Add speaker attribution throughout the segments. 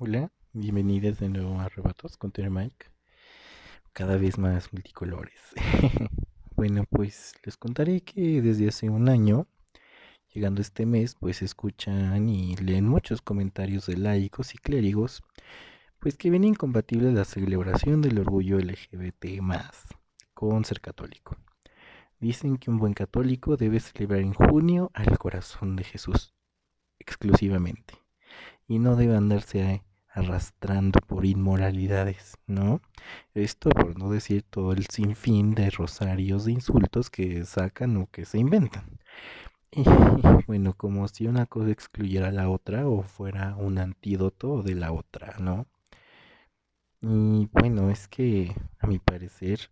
Speaker 1: Hola, bienvenidos de nuevo a Arrebatos con Mike. Cada vez más multicolores. bueno, pues les contaré que desde hace un año, llegando este mes, pues escuchan y leen muchos comentarios de laicos y clérigos, pues que ven incompatible la celebración del orgullo LGBT más con ser católico. Dicen que un buen católico debe celebrar en junio al corazón de Jesús, exclusivamente, y no debe andarse arrastrando por inmoralidades, ¿no? Esto por no decir todo el sinfín de rosarios de insultos que sacan o que se inventan. Y bueno, como si una cosa excluyera a la otra o fuera un antídoto de la otra, ¿no? Y bueno, es que a mi parecer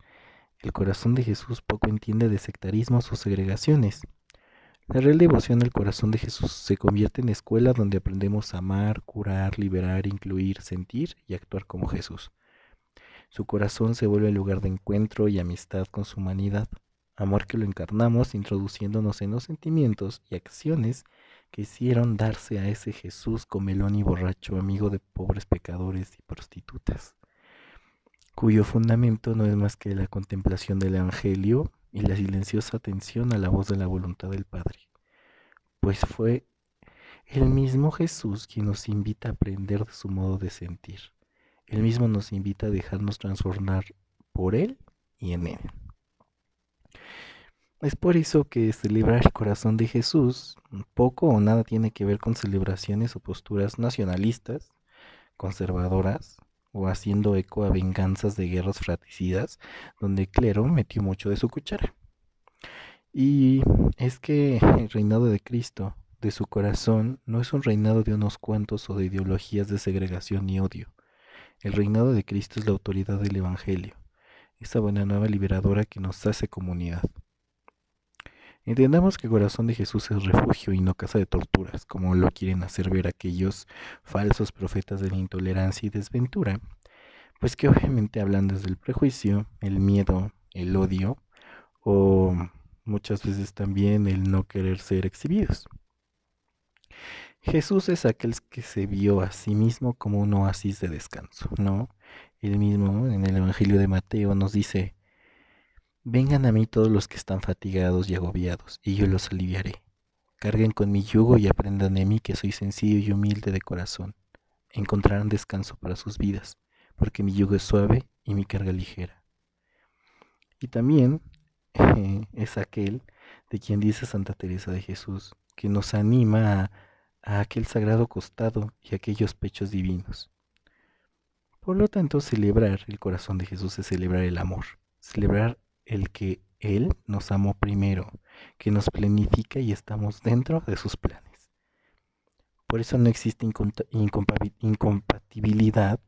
Speaker 1: el corazón de Jesús poco entiende de sectarismos o segregaciones. La real devoción al corazón de Jesús se convierte en escuela donde aprendemos a amar, curar, liberar, incluir, sentir y actuar como Jesús. Su corazón se vuelve el lugar de encuentro y amistad con su humanidad, amor que lo encarnamos introduciéndonos en los sentimientos y acciones que hicieron darse a ese Jesús comelón y borracho, amigo de pobres pecadores y prostitutas, cuyo fundamento no es más que la contemplación del Evangelio y la silenciosa atención a la voz de la voluntad del Padre, pues fue el mismo Jesús quien nos invita a aprender de su modo de sentir. Él mismo nos invita a dejarnos transformar por Él y en Él. Es por eso que celebrar el corazón de Jesús poco o nada tiene que ver con celebraciones o posturas nacionalistas, conservadoras, o haciendo eco a venganzas de guerras fratricidas, donde clero metió mucho de su cuchara. Y es que el reinado de Cristo, de su corazón, no es un reinado de unos cuantos o de ideologías de segregación y odio. El reinado de Cristo es la autoridad del Evangelio, esa buena nueva liberadora que nos hace comunidad. Entendamos que el corazón de Jesús es refugio y no casa de torturas, como lo quieren hacer ver aquellos falsos profetas de la intolerancia y desventura, pues que obviamente hablan desde el prejuicio, el miedo, el odio o muchas veces también el no querer ser exhibidos. Jesús es aquel que se vio a sí mismo como un oasis de descanso, ¿no? Él mismo en el Evangelio de Mateo nos dice, Vengan a mí todos los que están fatigados y agobiados, y yo los aliviaré. Carguen con mi yugo y aprendan de mí que soy sencillo y humilde de corazón. Encontrarán descanso para sus vidas, porque mi yugo es suave y mi carga ligera. Y también es aquel de quien dice Santa Teresa de Jesús, que nos anima a, a aquel sagrado costado y aquellos pechos divinos. Por lo tanto, celebrar el corazón de Jesús es celebrar el amor, celebrar el que Él nos amó primero, que nos planifica y estamos dentro de sus planes. Por eso no existe incompatibilidad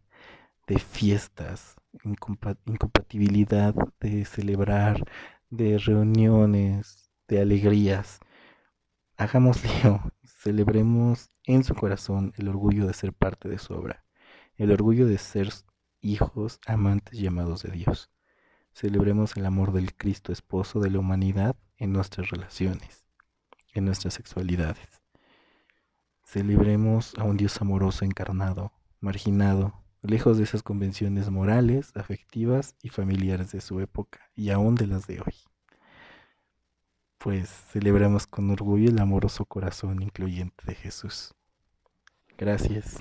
Speaker 1: de fiestas, incompatibilidad de celebrar, de reuniones, de alegrías. Hagámoslo, celebremos en su corazón el orgullo de ser parte de su obra, el orgullo de ser hijos amantes llamados de Dios. Celebremos el amor del Cristo esposo de la humanidad en nuestras relaciones, en nuestras sexualidades. Celebremos a un Dios amoroso encarnado, marginado, lejos de esas convenciones morales, afectivas y familiares de su época y aún de las de hoy. Pues celebramos con orgullo el amoroso corazón incluyente de Jesús. Gracias.